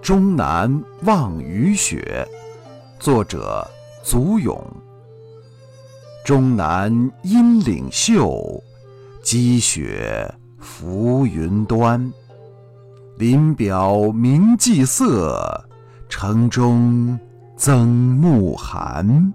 终南望雨雪，作者祖咏；终南阴岭秀，积雪浮云端。林表明霁色，城中增暮寒。